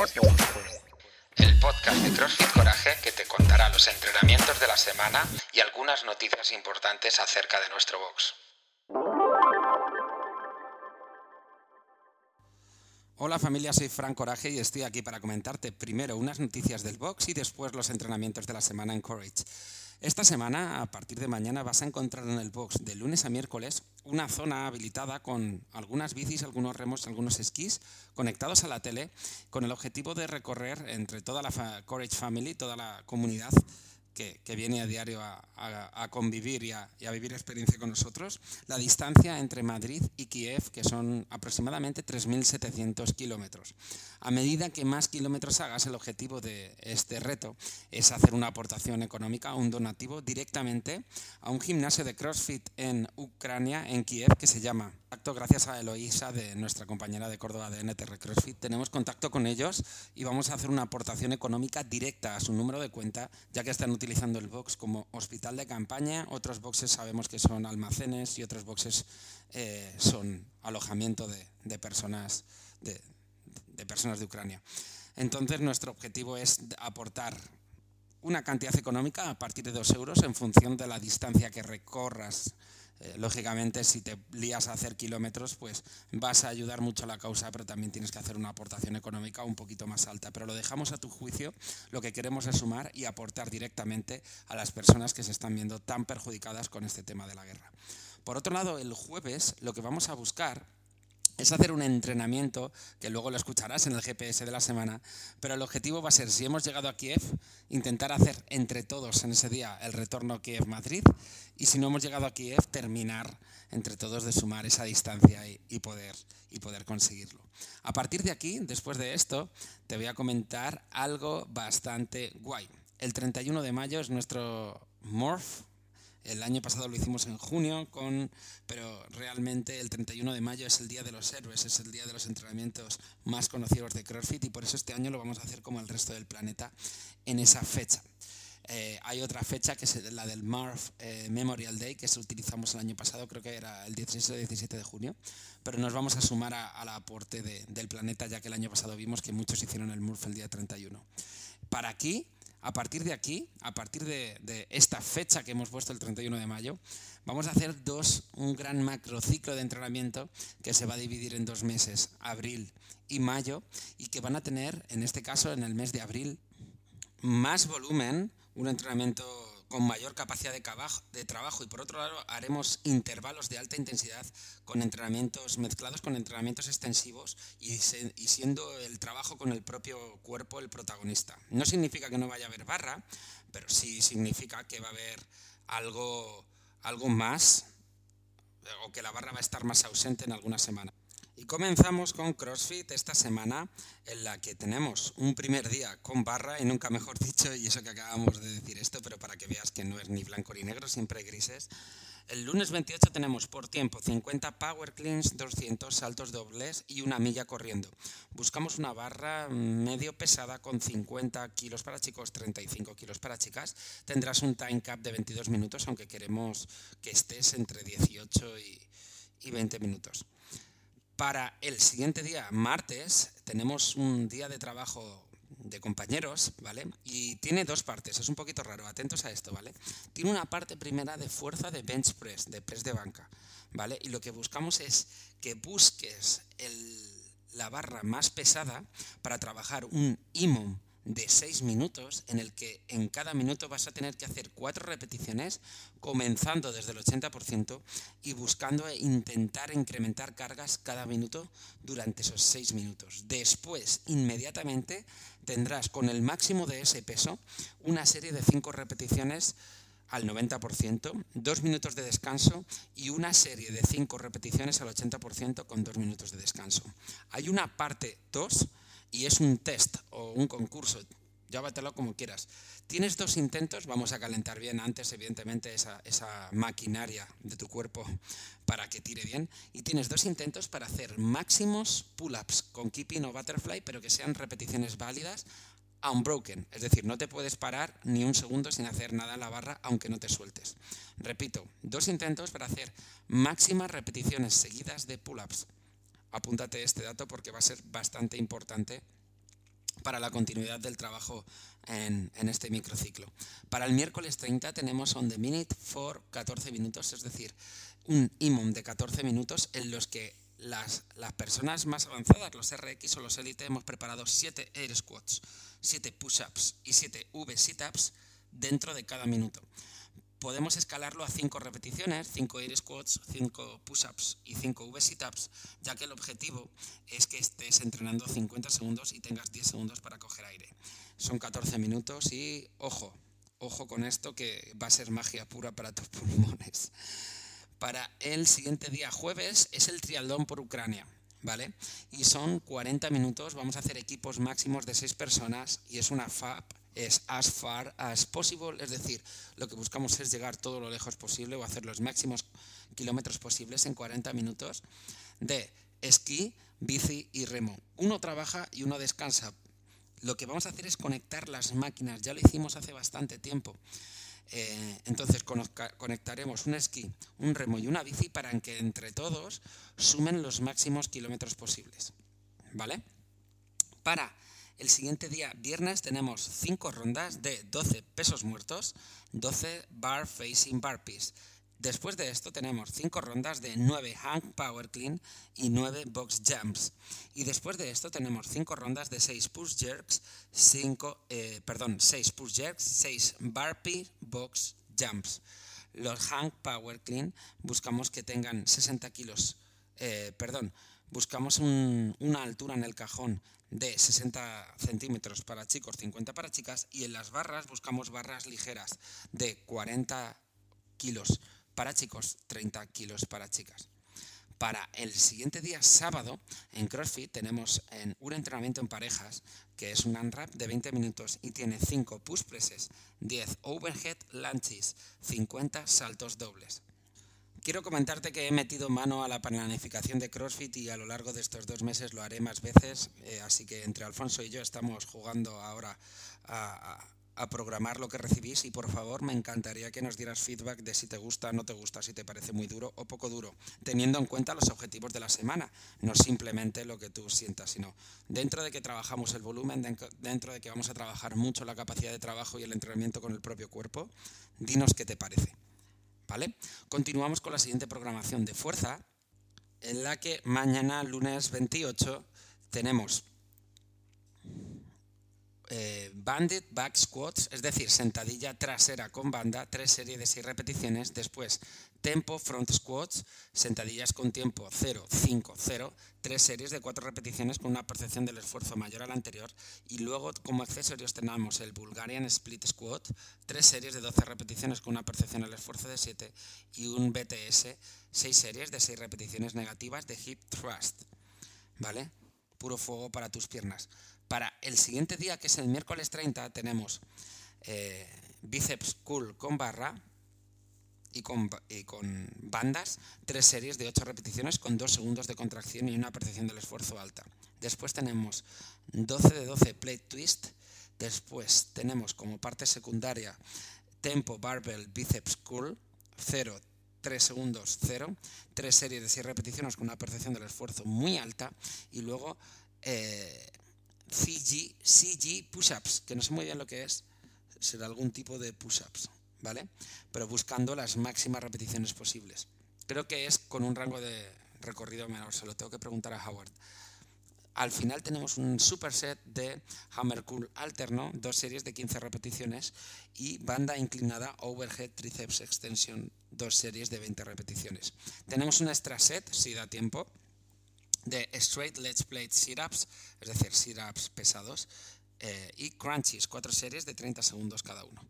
El podcast de CrossFit Coraje que te contará los entrenamientos de la semana y algunas noticias importantes acerca de nuestro box. Hola familia, soy Frank Coraje y estoy aquí para comentarte primero unas noticias del box y después los entrenamientos de la semana en Courage. Esta semana, a partir de mañana, vas a encontrar en el box de lunes a miércoles una zona habilitada con algunas bicis, algunos remos, algunos esquís conectados a la tele con el objetivo de recorrer entre toda la Courage Family, toda la comunidad que, viene a diario a, convivir y a, vivir experiencia con nosotros, la distancia entre Madrid y Kiev, que son aproximadamente 3.700 kilómetros. A medida que más kilómetros hagas, el objetivo de este reto es hacer una aportación económica, un donativo directamente a un gimnasio de CrossFit en Ucrania, en Kiev, que se llama gracias a Eloísa, de nuestra compañera de Córdoba de NTR CrossFit. Tenemos contacto con ellos y vamos a hacer una aportación económica directa a su número de cuenta, ya que están utilizando el box como hospital de campaña. Otros boxes sabemos que son almacenes y otros boxes eh, son alojamiento de, personas de personas de Ucrania. Entonces, nuestro objetivo es aportar una cantidad económica a partir de dos euros en función de la distancia que recorras eh, lógicamente, si te lías a hacer kilómetros, pues vas a ayudar mucho a la causa, pero también tienes que hacer una aportación económica un poquito más alta. Pero lo dejamos a tu juicio. Lo que queremos es sumar y aportar directamente a las personas que se están viendo tan perjudicadas con este tema de la guerra. Por otro lado, el jueves lo que vamos a buscar es hacer un entrenamiento, que luego lo escucharás en el GPS de la semana, pero el objetivo va a ser, si hemos llegado a Kiev, intentar hacer entre todos en ese día el retorno Kiev-Madrid, y si no hemos llegado a Kiev, terminar entre todos de sumar esa distancia y, poder, y poder conseguirlo. A partir de aquí, después de esto, te voy a comentar algo bastante guay. El 31 de mayo es nuestro Morph el año pasado lo hicimos en junio, pero realmente el 31 de mayo es el Día de los Héroes, es el día de los entrenamientos más conocidos de CrossFit y por eso este año lo vamos a hacer como el resto del planeta en esa fecha. Eh, hay otra fecha que es la del Marv eh, Memorial Day, que se utilizamos el año pasado, creo que era el 16 o 17 de junio, pero nos vamos a sumar al aporte del planeta, ya que el año pasado vimos que muchos hicieron el Murph el día 31. Para aquí a partir de aquí, a partir de, esta fecha que hemos puesto el 31 de mayo, vamos a hacer dos, un gran macrociclo de entrenamiento que se va a dividir en dos meses, abril y mayo, y que van a tener, en este caso, en el mes de abril, más volumen, un entrenamiento con mayor capacidad de, trabajo y por otro lado haremos intervalos de alta intensidad con entrenamientos mezclados con entrenamientos extensivos y, siendo el trabajo con el propio cuerpo el protagonista. No significa que no vaya a haber barra, pero sí significa que va a haber algo, algo más o que la barra va a estar más ausente en alguna semana. Y comenzamos con CrossFit esta semana en la que tenemos un primer día con barra y nunca mejor dicho, y eso que acabamos de decir esto, pero para que veas que no es ni blanco ni negro, siempre grises. El lunes 28 tenemos por tiempo 50 power cleans, 200 saltos dobles y una milla corriendo. Buscamos una barra medio pesada con 50 kilos para chicos, 35 kilos para chicas. Tendrás un time cap de 22 minutos, aunque queremos que estés entre 18 y, y 20 minutos. Para el siguiente día, martes, tenemos un día de trabajo de compañeros, ¿vale? Y tiene dos partes, es un poquito raro, atentos a esto, ¿vale? Tiene una parte primera de fuerza de bench press, de press de banca, ¿vale? Y lo que buscamos es que busques la barra más pesada para trabajar un IMOM de 6 minutos en el que en cada minuto vas a tener que hacer cuatro repeticiones comenzando desde el 80% y buscando intentar incrementar cargas cada minuto durante esos 6 minutos. Después, inmediatamente, tendrás con el máximo de ese peso una serie de 5 repeticiones al 90%, 2 minutos de descanso y una serie de 5 repeticiones al 80% con 2 minutos de descanso. Hay una parte 2 y es un test o un concurso, llávatelo como quieras. Tienes dos intentos, vamos a calentar bien antes, evidentemente, esa, maquinaria de tu cuerpo para que tire bien. Y tienes dos intentos para hacer máximos pull-ups con keeping o butterfly, pero que sean repeticiones válidas unbroken, es decir, no te puedes parar ni un segundo sin hacer nada en la barra aunque no te sueltes. Repito, dos intentos para hacer máximas repeticiones seguidas de pull-ups apúntate este dato porque va a ser bastante importante para la continuidad del trabajo en, este microciclo. Para el miércoles 30 tenemos On the Minute for 14 minutos, es decir, un IMOM de 14 minutos en los que las, las, personas más avanzadas, los RX o los Elite, hemos preparado 7 Air Squats, 7 Push-Ups y 7 V Sit-Ups dentro de cada minuto. Podemos escalarlo a 5 repeticiones, 5 Air Squats, 5 Push-Ups y 5 V Sit-Ups, ya que el objetivo es que estés entrenando 50 segundos y tengas 10 segundos para coger aire. Son 14 minutos y ojo, ojo con esto que va a ser magia pura para tus pulmones para el siguiente día jueves es el triatlón por Ucrania. ¿Vale? Y son 40 minutos, vamos a hacer equipos máximos de 6 personas y es una FAP, es as far as possible, es decir, lo que buscamos es llegar todo lo lejos posible o hacer los máximos kilómetros posibles en 40 minutos de esquí, bici y remo. Uno trabaja y uno descansa. Lo que vamos a hacer es conectar las máquinas, ya lo hicimos hace bastante tiempo. Eh, entonces conectaremos un esquí, un remo y una bici para que entre todos sumen los máximos kilómetros posibles. ¿Vale? Para el siguiente día, viernes, tenemos 5 rondas de 12 pesos muertos, 12 bar facing burpees, Después de esto tenemos 5 rondas de 9 hang power clean y 9 box jumps. Y después de esto tenemos 5 rondas de 6 push jerks, 5, eh, perdón, 6 push jerks, 6 burpee box jumps. Los hang power clean buscamos que tengan 60 kilos, eh, perdón, buscamos una altura en el cajón de 60 centímetros para chicos, 50 para chicas y en las barras buscamos barras ligeras de 40 kilos para chicos, 30 kilos para chicas. Para el siguiente día, sábado, en CrossFit tenemos en un entrenamiento en parejas que es un unwrap de 20 minutos y tiene 5 push presses, 10 overhead lunges, 50 saltos dobles. Quiero comentarte que he metido mano a la planificación de CrossFit y a lo largo de estos dos meses lo haré más veces, eh, así que entre Alfonso y yo estamos jugando ahora a a programar lo que recibís y por favor me encantaría que nos dieras feedback de si te gusta, no te gusta, si te parece muy duro o poco duro, teniendo en cuenta los objetivos de la semana, no simplemente lo que tú sientas, sino dentro de que trabajamos el volumen, dentro de que vamos a trabajar mucho la capacidad de trabajo y el entrenamiento con el propio cuerpo, dinos qué te parece. Continuamos con la siguiente programación de fuerza, en la que mañana, lunes 28, tenemos eh, banded back squats, es decir, sentadilla trasera con banda, tres series de seis repeticiones. Después, tempo front squats, sentadillas con tiempo 0, 5, 0, tres series de cuatro repeticiones con una percepción del esfuerzo mayor al anterior. Y luego, como accesorios, tenemos el Bulgarian split squat, tres series de 12 repeticiones con una percepción del esfuerzo de 7 y un BTS, seis series de seis repeticiones negativas de hip thrust. ¿Vale? Puro fuego para tus piernas. Para el siguiente día, que es el miércoles 30, tenemos eh, bíceps cool con barra y con, con, bandas, tres series de ocho repeticiones con dos segundos de contracción y una percepción del esfuerzo alta. Después tenemos 12 de 12 plate twist. Después tenemos como parte secundaria tempo barbell biceps curl, 0, 3 segundos, 0, tres series de 6 repeticiones con una percepción del esfuerzo muy alta y luego eh, CG, CG push-ups, que no sé muy bien lo que es, será algún tipo de push-ups, ¿vale? Pero buscando las máximas repeticiones posibles. Creo que es con un rango de recorrido menor, se lo tengo que preguntar a Howard. Al final tenemos un superset de Hammer Cool alterno, dos series de 15 repeticiones y banda inclinada overhead triceps extension, dos series de 20 repeticiones. Tenemos un extra set, si da tiempo, de straight ledge plate sit-ups, es decir, sit-ups pesados, eh, y crunchies, cuatro series de 30 segundos cada uno.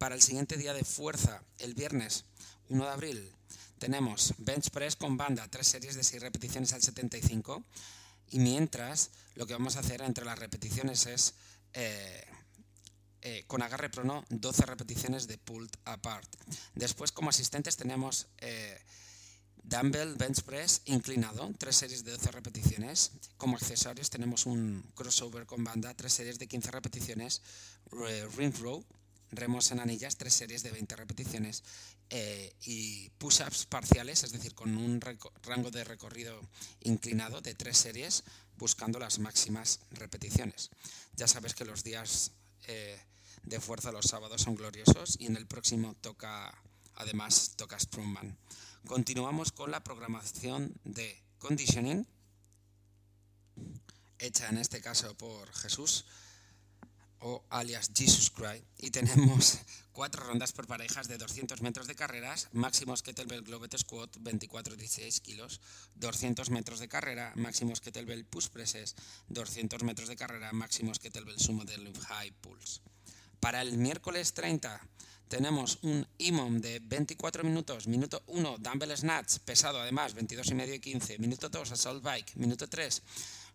Para el siguiente día de fuerza, el viernes 1 de abril, tenemos bench press con banda, tres series de 6 repeticiones al 75, y mientras lo que vamos a hacer entre las repeticiones es eh, eh, con agarre prono 12 repeticiones de pulled apart. Después como asistentes tenemos Dumbbell bench press inclinado, tres series de 12 repeticiones. Como accesorios tenemos un crossover con banda, tres series de 15 repeticiones. Ring row, remos en anillas, tres series de 20 repeticiones. Eh, y push-ups parciales, es decir, con un rango de recorrido inclinado de tres series, buscando las máximas repeticiones. Ya sabes que los días eh, de fuerza los sábados son gloriosos y en el próximo toca, además, toca Strongman. Continuamos con la programación de conditioning, hecha en este caso por Jesús o alias Jesus Christ y tenemos cuatro rondas por parejas de 200 metros de carreras, máximos kettlebell globet squat 24-16 kilos, 200 metros de carrera, máximos kettlebell push presses, 200 metros de carrera, máximos kettlebell sumo deadlift high pulse. Para el miércoles 30 tenemos un IMOM de 24 minutos, minuto 1 dumbbell snatch, pesado además, 22 y medio y 15, minuto 2 assault bike, minuto 3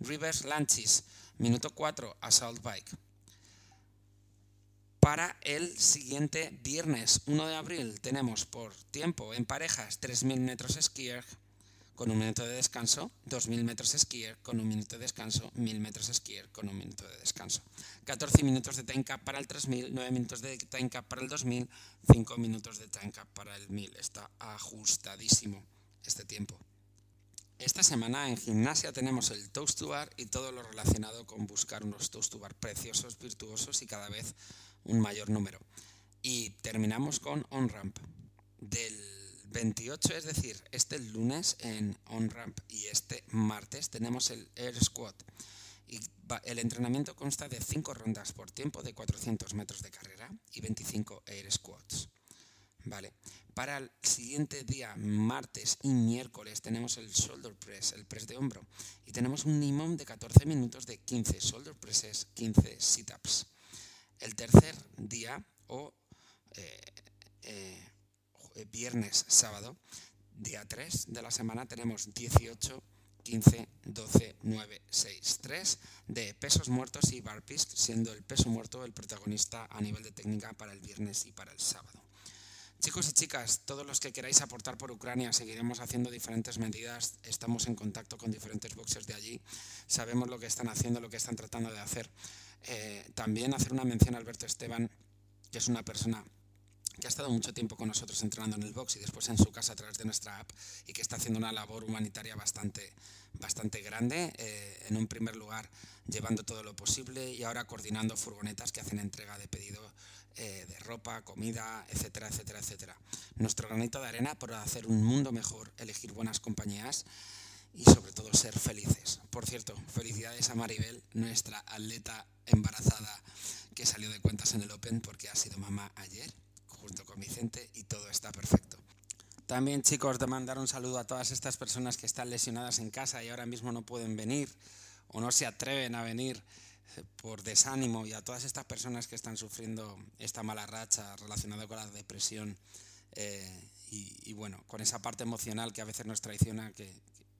reverse lunges, minuto 4 assault bike para el siguiente viernes 1 de abril tenemos por tiempo en parejas 3.000 metros skier con un minuto de descanso, 2.000 metros skier con un minuto de descanso, 1.000 metros skier con un minuto de descanso. 14 minutos de time cap para el 3.000, 9 minutos de time cap para el 2.000, 5 minutos de time cap para el 1.000. Está ajustadísimo este tiempo. Esta semana en gimnasia tenemos el toast to bar y todo lo relacionado con buscar unos toast to bar preciosos, virtuosos y cada vez un mayor número. Y terminamos con on-ramp. Del 28, es decir, este lunes en on-ramp y este martes tenemos el air squat. Y el entrenamiento consta de 5 rondas por tiempo de 400 metros de carrera y 25 air squats. Vale. Para el siguiente día, martes y miércoles, tenemos el shoulder press, el press de hombro. Y tenemos un minimum de 14 minutos de 15 shoulder presses, 15 sit-ups. El tercer día, o eh, eh, viernes, sábado, día 3 de la semana, tenemos 18, 15, 12, 9, 6, 3 de pesos muertos y bar siendo el peso muerto el protagonista a nivel de técnica para el viernes y para el sábado. Chicos y chicas, todos los que queráis aportar por Ucrania, seguiremos haciendo diferentes medidas, estamos en contacto con diferentes boxers de allí, sabemos lo que están haciendo, lo que están tratando de hacer. Eh, también hacer una mención a Alberto Esteban, que es una persona que ha estado mucho tiempo con nosotros entrenando en el box y después en su casa a través de nuestra app y que está haciendo una labor humanitaria bastante, bastante grande. Eh, en un primer lugar, llevando todo lo posible y ahora coordinando furgonetas que hacen entrega de pedido eh, de ropa, comida, etcétera, etcétera, etcétera. Nuestro granito de arena por hacer un mundo mejor, elegir buenas compañías y sobre todo ser felices. Por cierto, felicidades a Maribel, nuestra atleta embarazada que salió de cuentas en el Open porque ha sido mamá ayer junto con Vicente y todo está perfecto. También chicos, de mandar un saludo a todas estas personas que están lesionadas en casa y ahora mismo no pueden venir o no se atreven a venir eh, por desánimo y a todas estas personas que están sufriendo esta mala racha relacionada con la depresión eh, y, bueno, con esa parte emocional que a veces nos traiciona, que,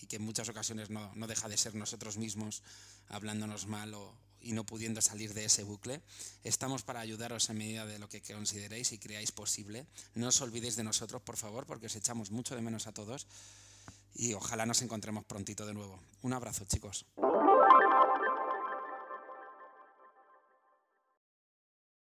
y que en muchas ocasiones no, no, deja de ser nosotros mismos hablándonos mal o, y no pudiendo salir de ese bucle. Estamos para ayudaros en medida de lo que consideréis y creáis posible. No os olvidéis de nosotros, por favor, porque os echamos mucho de menos a todos y ojalá nos encontremos prontito de nuevo. Un abrazo, chicos.